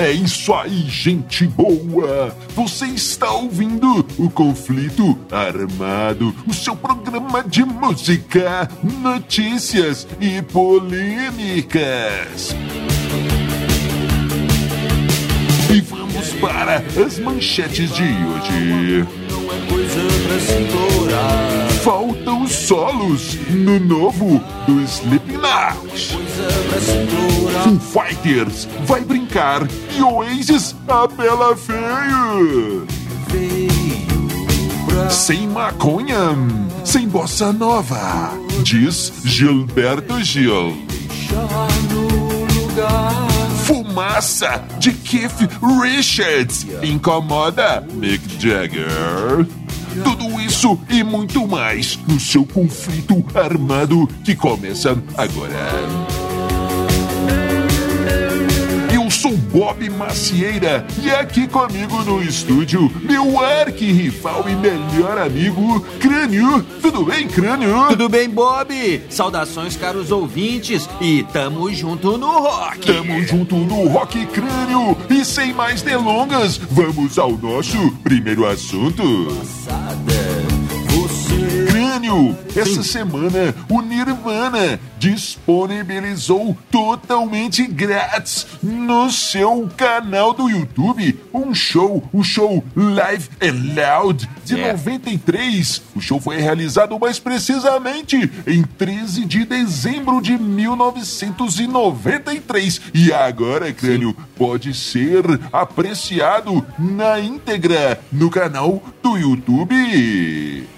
É isso aí, gente boa! Você está ouvindo o Conflito Armado, o seu programa de música, notícias e polêmicas. E para as manchetes de hoje. Faltam solos no novo do Slipknot. Foo Fighters vai brincar e Oasis apela feio. Sem maconha, sem bossa nova, diz Gilberto Gil. Fumaça de Keith Richards incomoda Mick Jagger. Tudo isso e muito mais no seu conflito armado que começa agora. Sou Bob Macieira e aqui comigo no estúdio, meu arqui-rival e melhor amigo, Crânio. Tudo bem, Crânio? Tudo bem, Bob? Saudações, caros ouvintes, e tamo junto no rock. Tamo junto no Rock Crânio e sem mais delongas, vamos ao nosso primeiro assunto. Crânio, essa semana o Nirvana disponibilizou totalmente grátis no seu canal do YouTube um show, o show Live and Loud de É. 93. O show foi realizado mais precisamente em 13 de dezembro de 1993 e agora, Crânio, pode ser apreciado na íntegra no canal do YouTube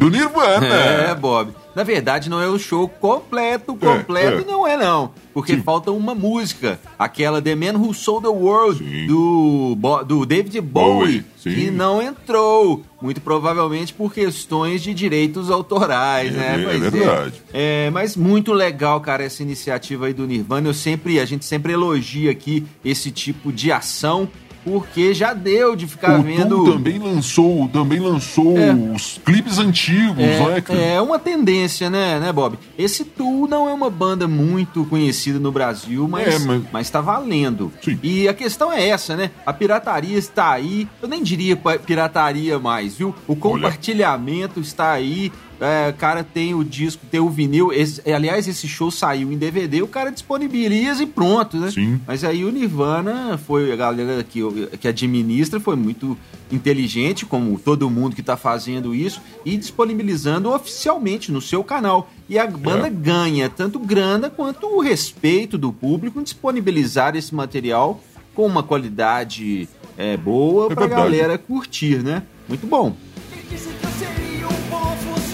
do Nirvana. É, Bob. Na verdade, não é o show completo, completo é. não é não. Porque Sim. falta uma música, aquela The Man Who Sold the World, Sim. do, Bo- do David Bowie, Bowie, que não entrou. Muito provavelmente por questões de direitos autorais, É, né? é Pois verdade. É, mas muito legal, cara, essa iniciativa aí do Nirvana. Eu sempre, a gente sempre elogia aqui esse tipo de ação, porque já deu de ficar o vendo. Tom também lançou, também lançou É. os clipes antigos, né, cara? É, é uma tendência, né, né, Bob? Esse Tool não é uma banda muito conhecida no Brasil, mas, É, mas- mas tá valendo. Sim. E a questão é essa, né? A pirataria está aí. Eu nem diria pirataria mais, viu? O compartilhamento está aí. É, o cara tem o disco, tem o vinil. Esse- aliás, esse show saiu em DVD, o cara disponibiliza e pronto, né? Sim. Mas aí o Nirvana foi a galera que, que administra, foi muito inteligente, como todo mundo que tá fazendo isso, e disponibilizando oficialmente no seu canal. E a banda É. ganha tanto grana quanto o respeito do público em disponibilizar esse material com uma qualidade é, boa É pra verdade. galera curtir, né? Muito bom.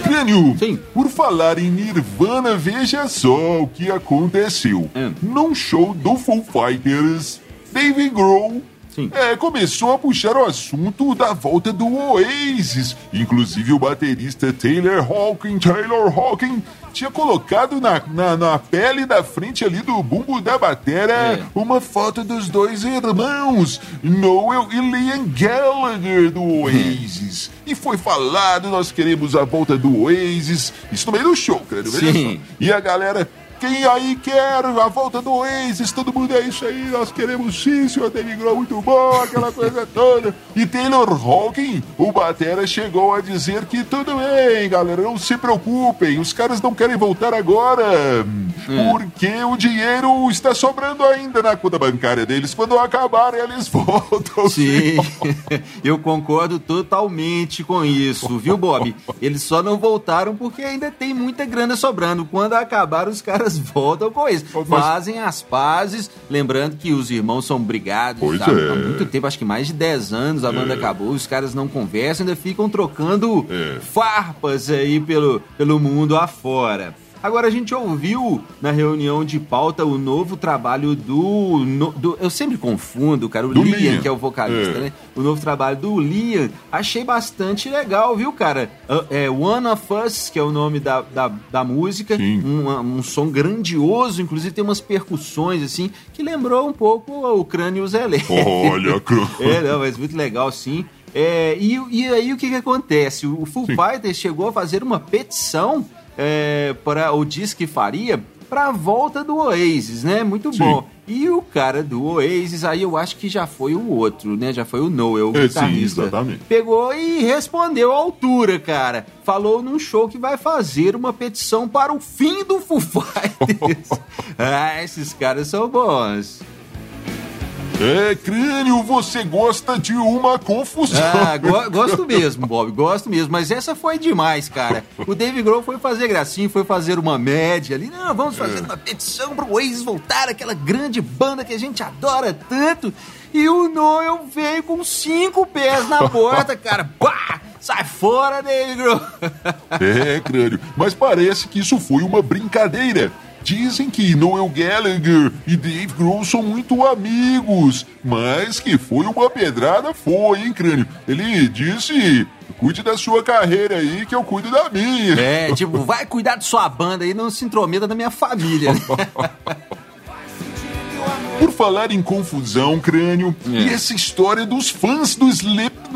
Crânio, Sim. por falar em Nirvana, veja só o que aconteceu. Hum. Num show do Foo Fighters, Dave Grohl é, começou a puxar o assunto da volta do Oasis. Inclusive o baterista Taylor Hawking, Taylor Hawking, tinha colocado na, na, na pele da frente ali do bumbo da batera É. uma foto dos dois irmãos, Noel e Liam Gallagher do Oasis. E foi falado, nós queremos a volta do Oasis. Isso no meio do show, cara. veja Sim. E a galera, quem aí quer a volta do Oasis? Todo mundo é isso aí, nós queremos sim, senhor David Grohl, muito bom, aquela coisa toda. E Taylor Hawking, o batera, chegou a dizer que tudo bem, galera, não se preocupem, os caras não querem voltar agora, porque o dinheiro está sobrando ainda na conta bancária deles. Quando acabar, eles voltam. Sim, eu concordo totalmente com isso, viu, Bob? Eles só não voltaram porque ainda tem muita grana sobrando. Quando acabar, os caras voltam com isso. Mas- Fazem as pazes. Lembrando que os irmãos são brigados Pois há, é. há muito tempo acho que mais de 10 anos a banda acabou. Os caras não conversam, ainda ficam trocando É. farpas aí pelo, pelo mundo afora. Agora a gente ouviu na reunião de pauta o novo trabalho do. no- do- eu sempre confundo, cara, o Do Liam, Liam. que é o vocalista, É. né? O novo trabalho do Liam. Achei bastante legal, viu, cara? É One of Us, que é o nome da, da, da música. Sim. Um, um som grandioso, inclusive tem umas percussões, assim, que lembrou um pouco o Crânios Elétricos. Olha, cro- É, não, mas muito legal, sim. É, e, e aí o que, que acontece? O Foo Fighters chegou a fazer uma petição é, para o diz que faria para a volta do Oasis, né? Muito sim. bom. E o cara do Oasis, aí eu acho que já foi o outro, né? Já foi o Noel, o é, guitarrista. Sim, exatamente. Pegou e respondeu à altura, cara. Falou num show que vai fazer uma petição para o fim do Foo Fighters. ah, esses caras são bons. É, crânio, você gosta de uma confusão. Ah, go gosto mesmo, Bob, gosto mesmo. Mas essa foi demais, cara. O Dave Grohl foi fazer gracinha, foi fazer uma média ali. Não, vamos fazer é. uma petição pro Oasis voltar, aquela grande banda que a gente adora tanto. E o Noel veio com cinco pés na porta, cara. Pá! Sai fora, Dave Grohl. É, crânio, mas parece que isso foi uma brincadeira. Dizem que Noel Gallagher e Dave Grohl são muito amigos, mas que foi uma pedrada foi, hein, crânio? Ele disse cuide da sua carreira aí, que eu cuido da minha. É, tipo, vai cuidar de sua banda aí, não se intrometa da minha família. Né? Por falar em confusão, crânio, é. e essa história dos fãs do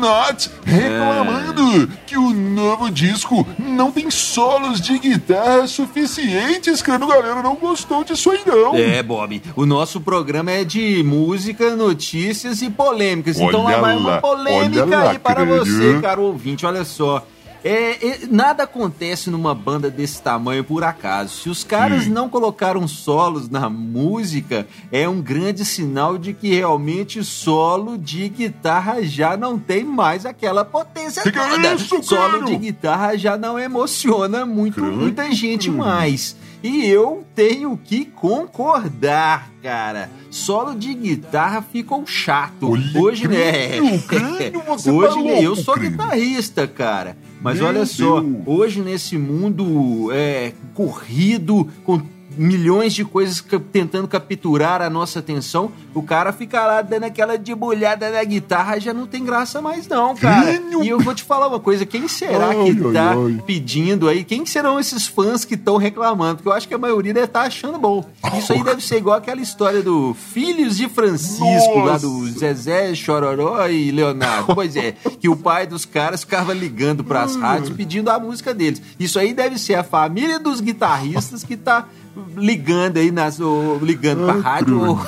Slipknot reclamando é. que o novo disco não tem solos de guitarra suficientes, crânio, galera não gostou disso aí não. É, Bob, o nosso programa é de música, notícias e polêmicas, olha então lá vai uma polêmica lá, aí para você, caro ouvinte, olha só. É, é, nada acontece numa banda desse tamanho por acaso. Se os caras não colocaram solos na música, é um grande sinal de que realmente solo de guitarra já não tem mais aquela potência que toda. É isso, solo de guitarra já não emociona muito, muita gente mais. E eu tenho que concordar, cara. Solo de guitarra ficou chato. Olha Hoje, né? Hoje, tá né? Eu sou guitarrista, cara. Mas Meu olha só, Deus. hoje nesse mundo é, corrido, com milhões de coisas tentando capturar a nossa atenção, o cara fica lá dando aquela debulhada na guitarra, já não tem graça mais não, cara. E eu vou te falar uma coisa, quem será ai, que tá ai, ai. pedindo aí? Quem serão esses fãs que estão reclamando? Porque eu acho que a maioria deve estar tá achando bom. Isso aí deve ser igual aquela história do Filhos de Francisco, nossa. lá do Zezé, Chororó e Leonardo. Pois é, que o pai dos caras ficava ligando para as rádios pedindo a música deles. Isso aí deve ser a família dos guitarristas que tá ligando aí nas, ou, ligando pra rádio ou,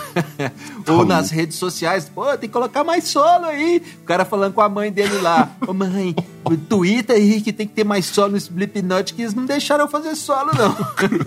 ou nas redes sociais. Pô, tem que colocar mais solo aí. O cara falando com a mãe dele lá. Ô mãe, Twitter aí que tem que ter mais solo no Slipknot, que eles não deixaram eu fazer solo, não.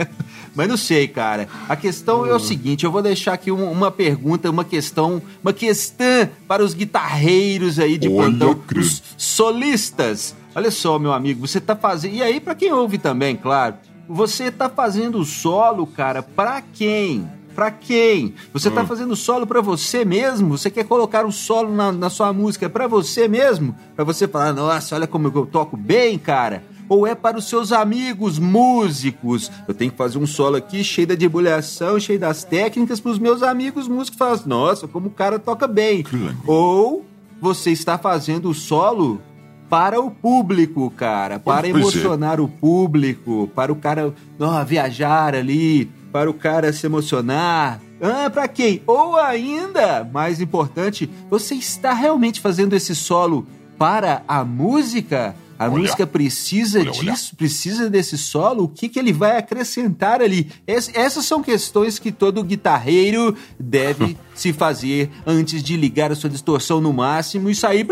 Mas não sei, cara. A questão é o seguinte, eu vou deixar aqui uma, uma pergunta, uma questão, uma questão para os guitarreiros aí de Olha, plantão, os solistas. Olha só, meu amigo, você tá fazendo. E aí, para quem ouve também, claro, você tá fazendo solo, cara, pra quem? Pra quem? Você tá hum. fazendo solo para você mesmo? Você quer colocar um solo na, na sua música para você mesmo? Para você falar, nossa, olha como eu toco bem, cara? ou é para os seus amigos músicos? Eu tenho que fazer um solo aqui cheio da debulhação, cheio das técnicas para os meus amigos músicos falar, nossa, como o cara toca bem. Ou você está fazendo o solo para o público, cara, para pois é. emocionar é. o público, para o cara oh, viajar ali, para o cara se emocionar. Ah, para quem? Ou ainda, mais importante, você está realmente fazendo esse solo para a música? A olha, música precisa olha, disso, olha. precisa desse solo. O que, que ele vai acrescentar ali? Es, essas são questões que todo guitarreiro deve se fazer antes de ligar a sua distorção no máximo e sair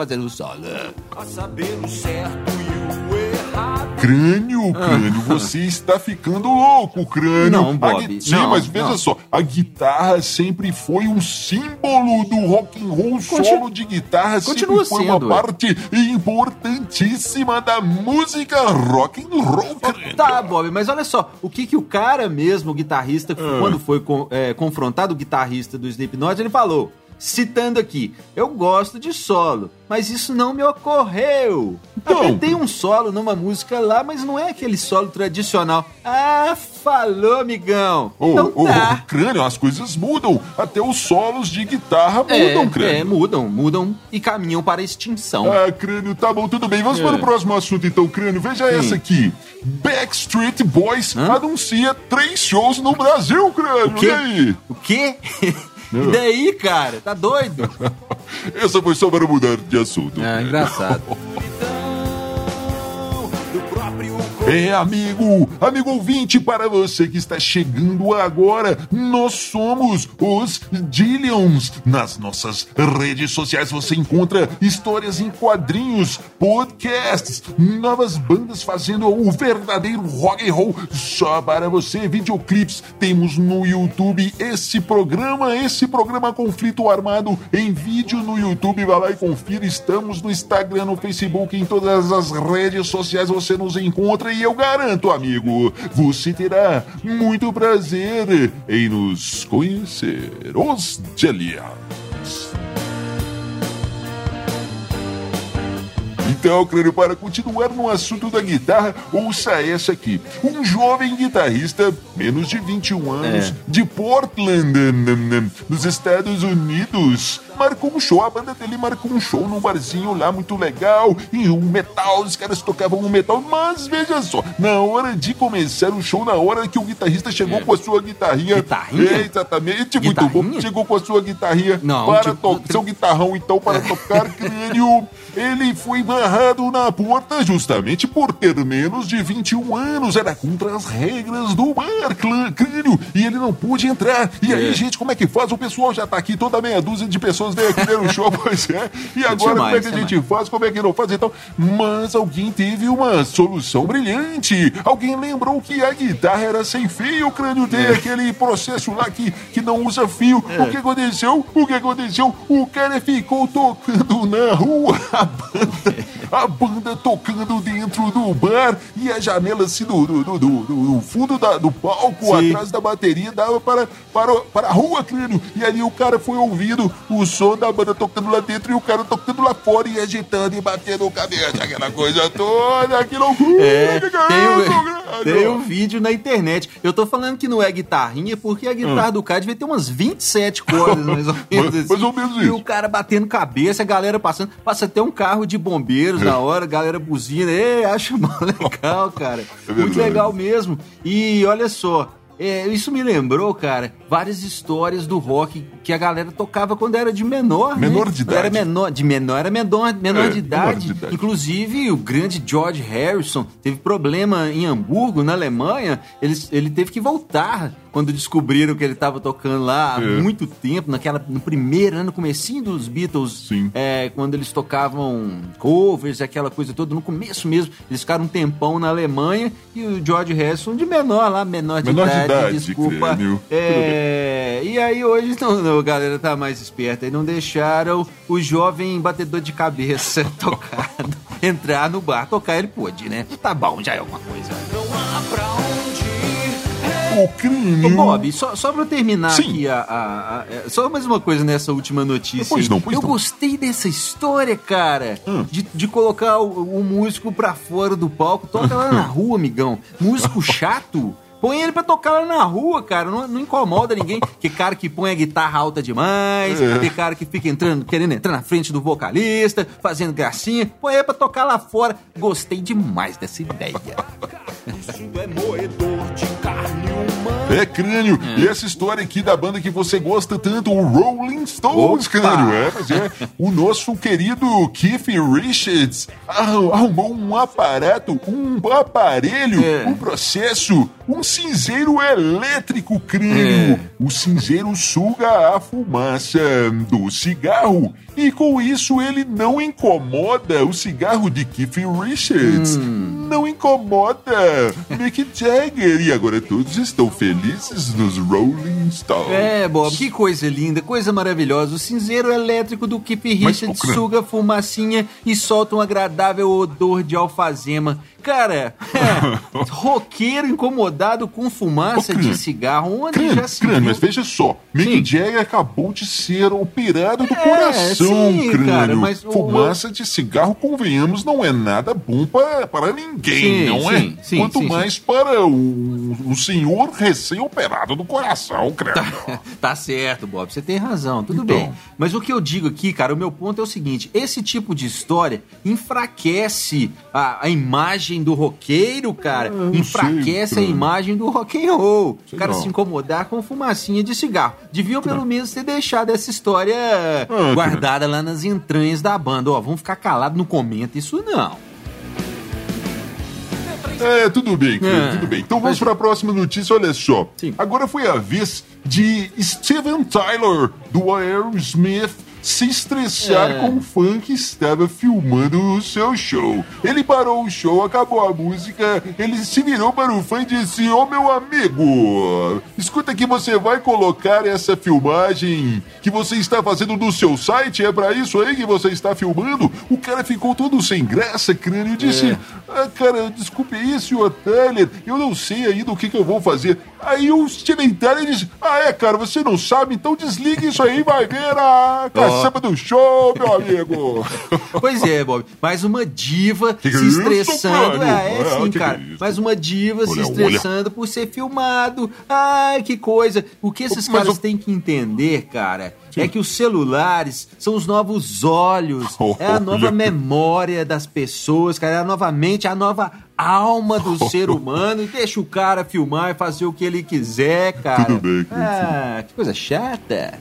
fazendo solo. A saber o certo Crânio, crânio, você está ficando louco, crânio. Não, Bob. Sim, não, mas veja não. só, a guitarra sempre foi um símbolo do rock and roll. Continu... Solo de guitarra Continua sempre foi sendo, uma parte importantíssima da música rock and roll. Crânio. Tá, Bob, mas olha só, o que que o cara mesmo, o guitarrista, ah. quando foi é, confrontado o guitarrista do Slipknot, ele falou: citando aqui, eu gosto de solo, mas isso não me ocorreu. Então... Até tem um solo numa música lá, mas não é aquele solo tradicional. Ah, falou, amigão. Oh, então oh, tá. crânio, as coisas mudam. Até os solos de guitarra é, mudam, é, crânio. É, mudam, mudam e caminham para a extinção. Ah, crânio, tá bom, tudo bem. Vamos é. para o próximo assunto então, crânio. Veja Sim. essa aqui. Backstreet Boys Hã? anuncia três shows no Brasil, crânio. O quê? E aí? O quê? E daí, cara? Tá doido? Essa foi só para mudar de assunto. É, engraçado. É, amigo, amigo ouvinte, para você que está chegando agora, nós somos os Dillions. Nas nossas redes sociais você encontra histórias em quadrinhos, podcasts, novas bandas fazendo o verdadeiro rock and roll só para você, videoclips. Temos no YouTube esse programa, esse programa Conflito Armado em vídeo no YouTube. Vai lá e confira. Estamos no Instagram, no Facebook, em todas as redes sociais você nos encontra e eu garanto, amigo, você terá muito prazer em nos conhecer. Os Jellians. Então, Crânio, para continuar no assunto da guitarra, ouça essa aqui. Um jovem guitarrista, menos de 21 anos, É. de Portland, nos Estados Unidos, marcou um show. A banda dele marcou um show num barzinho lá muito legal. E um metal, os caras tocavam um metal. Mas veja só, na hora de começar o show, na hora que o guitarrista chegou É. com a sua guitarrinha. Guitarrinha? É, exatamente, muito bom. Chegou com a sua guitarrinha Não, para tipo, tocar. Seu guitarrão, então, para tocar crânio. Ele foi barrado na porta justamente por ter menos de 21 anos. Era contra as regras do bar, clã, crânio. E ele não pôde entrar. E aí, É. gente, como é que faz? O pessoal já tá aqui, toda meia dúzia de pessoas veio aqui ver o show, pois é. E agora, como é demais, que a é gente faz? Como é que não faz? Então, mas alguém teve uma solução brilhante. Alguém lembrou que a guitarra era sem fio, o crânio tem É. aquele processo lá que, que não usa fio. O que aconteceu? O que aconteceu? O cara ficou tocando na rua, a banda, a banda tocando dentro do bar e a janela assim do, do, do, do- do fundo da- do palco, Sim. atrás da bateria, dava para, para, para a rua, crânio. E ali o cara foi ouvindo o som da banda tocando lá dentro e o cara tocando lá fora e agitando e batendo cabeça, aquela coisa toda, que loucura! É, que tem isso, um, crânio. tem um vídeo na internet. Eu tô falando que não é guitarrinha, porque a guitarra do cara devia ter umas 27 cordas, mais ou menos. Mais- mais ou menos E isso. o cara batendo cabeça, a galera passando. Passa até um carro de bombeiros na hora, a galera buzina. Ei, acho legal, cara. É Muito legal mesmo. E olha só. É, isso me lembrou, cara, várias histórias do rock que a galera tocava quando era de menor. né? Menor de Quando Era idade. menor, de menor, era menor, menor, É, de, menor idade. de idade. Inclusive, o grande George Harrison teve problema em Hamburgo, na Alemanha. Ele, ele teve que voltar quando descobriram que ele estava tocando lá há É. muito tempo, naquela, no primeiro ano, no comecinho dos Beatles, Sim. é, quando eles tocavam covers, aquela coisa toda, no começo mesmo, eles ficaram um tempão na Alemanha e o George Harrison de menor lá, menor de Menor de idade, idade, desculpa. É, e aí hoje não, não, a galera tá mais esperta e não deixaram o jovem batedor de cabeça tocado entrar no bar. Tocar ele pôde, né? Tá bom, já é alguma coisa. O Ô, crânio. Bob, só, só pra eu terminar Sim. aqui, a, a- a- é, só mais uma coisa nessa última notícia. Pois não, pois eu não. gostei dessa história, cara, Hum. de, de colocar o, o músico pra fora do palco. Toca lá na rua, amigão. Músico chato. Põe ele pra tocar lá na rua, cara. Não, não incomoda ninguém. Que cara que põe a guitarra alta demais. É. Que cara que fica entrando, querendo entrar na frente do vocalista, fazendo gracinha. Põe ele pra tocar lá fora. Gostei demais dessa ideia. É crânio. E essa história aqui da banda que você gosta tanto, o Rolling Stones, Opa! crânio. É, mas é. O nosso querido Keith Richards arru- arrumou um aparato, um aparelho, É. um processo, um cinzeiro elétrico, crânio. É. O cinzeiro suga a fumaça do cigarro. E com isso ele não incomoda o cigarro de Keith Richards. Hum. Não incomoda Mick Jagger. E agora todos estão felizes nos Rolling Stones. É, Bob, que coisa linda, coisa maravilhosa. O cinzeiro elétrico do Keith Mas, Richards ô, Cran- suga fumacinha e solta um agradável odor de alfazema. Cara, é, roqueiro incomodado com fumaça de cigarro, onde Crânio, já se crânio, viu? mas veja só, Mick Sim. Jagger acabou de ser operado do É, coração, sim, crânio. cara, mas o- Fumaça de cigarro, convenhamos, não é nada bom para, para ninguém, Sim, não sim, é? sim, Quanto mais para o, o senhor recém-operado do coração, crânio. Tá certo, Bob, você tem razão, tudo Então. bem. Mas o que eu digo aqui, cara, o meu ponto é o seguinte: esse tipo de história enfraquece a, a imagem imagem do roqueiro, cara, Ah, enfraquece sei, a imagem do rock and roll. Sei o cara não. se incomodar com fumacinha de cigarro. Deviam pelo menos ter deixado essa história Ah, guardada lá nas entranhas da banda. Ó, vamos ficar calado, não comenta isso não. É, tudo bem, querido, É. tudo bem. Então vamos Mas- para a próxima notícia, olha só. Sim. Agora foi a vez de Steven Tyler, do Aerosmith, se estressar É. com o fã que estava filmando o seu show. Ele parou o show, acabou a música, ele se virou para o fã e disse, ô meu amigo, escuta que você vai colocar essa filmagem que você está fazendo no seu site, é para isso aí que você está filmando? O cara ficou todo sem graça, crânio, e disse, É. ah, cara, desculpe aí, senhor Tyler, eu não sei ainda o que, que eu vou fazer. Aí o Steven Tyler disse, ah é, cara, você não sabe, então desliga isso aí vai ver a caçamba do show, meu amigo. Pois é, Bob. Mais uma diva Que que se é isso, estressando. Crânio? É, é É, sim, que cara. é? Mais uma diva se Olha, estressando por ser filmado. Ai, que coisa. O que esses Mas caras o- têm que entender, cara, é que os celulares são os novos olhos. É a nova Olha. memória das pessoas, cara. É a nova mente, a nova alma do ser humano. E deixa o cara filmar e fazer o que ele quiser, cara. Tudo bem. Ah, que coisa chata.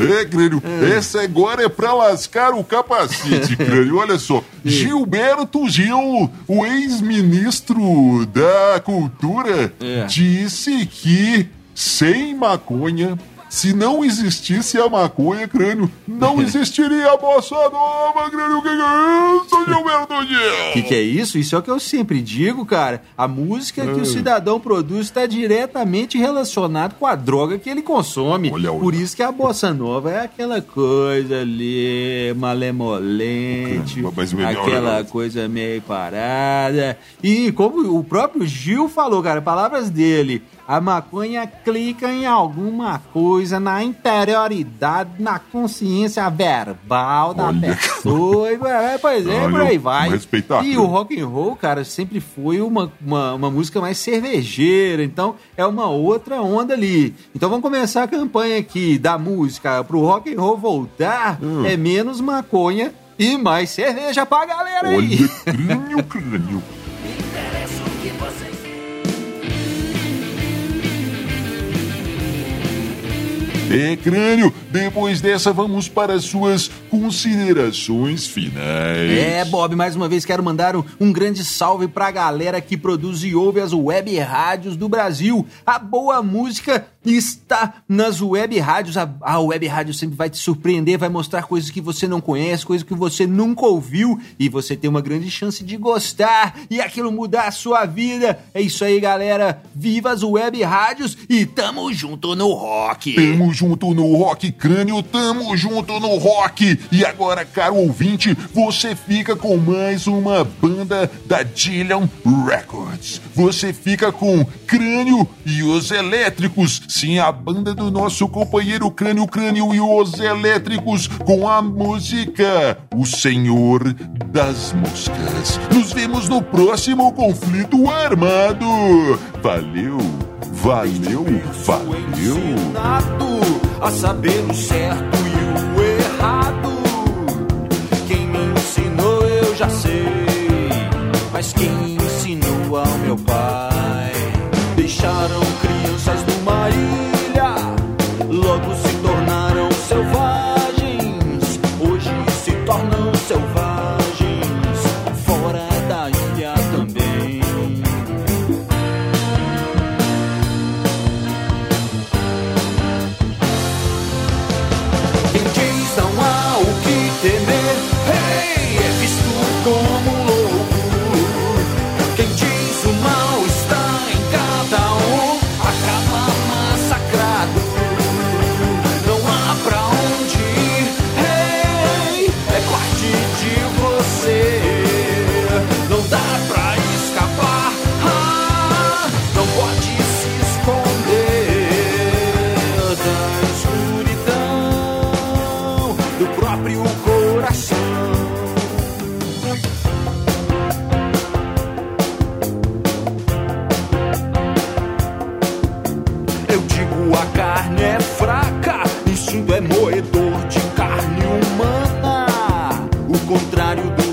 É, crânio, essa agora é pra lascar o capacete, crânio. Olha só, Gilberto Gil, o ex-ministro da Cultura, É. disse que sem maconha, se não existisse a maconha, crânio, não existiria a bossa nova, crânio. O que que é isso, Gilberto Gil? O que, que é isso? Isso é o que eu sempre digo, cara. A música que Hum. o cidadão produz está diretamente relacionado com a droga que ele consome. Olha, olha. Por isso que a bossa nova é aquela coisa ali, malemolente, aquela né? coisa meio parada. E como o próprio Gil falou, cara, palavras dele. A maconha clica em alguma coisa na interioridade, na consciência verbal da Olha. pessoa. E, é, pois é, Olha, por aí vai. E o rock and roll, cara, sempre foi uma, uma, uma música mais cervejeira, então é uma outra onda ali. Então vamos começar a campanha aqui da música pro rock and roll voltar, Hum. é menos maconha e mais cerveja pra galera aí. Olha, crânio, crânio. É, crânio, depois dessa vamos para as suas considerações finais. É, Bob, mais uma vez quero mandar um, um grande salve pra galera que produz e ouve as web rádios do Brasil. A boa música está nas web rádios. A, a web rádio sempre vai te surpreender, vai mostrar coisas que você não conhece, coisas que você nunca ouviu e você tem uma grande chance de gostar e aquilo mudar a sua vida. É isso aí, galera. Viva as web rádios e tamo junto no rock. Tamo junto no Rock Crânio, tamo junto no Rock. E agora, caro ouvinte, você fica com mais uma banda da Dillion Records. Você fica com Crânio e os Elétricos. Sim, a banda do nosso companheiro Crânio Crânio e os Elétricos com a música O Senhor das Moscas. Nos vemos no próximo conflito armado. Valeu, valeu, valeu. a saber o certo e o errado. Quem me ensinou eu já sei, mas quem ensinou ao meu pai? in case sua carne é fraca, isso é moedor de carne humana. O contrário do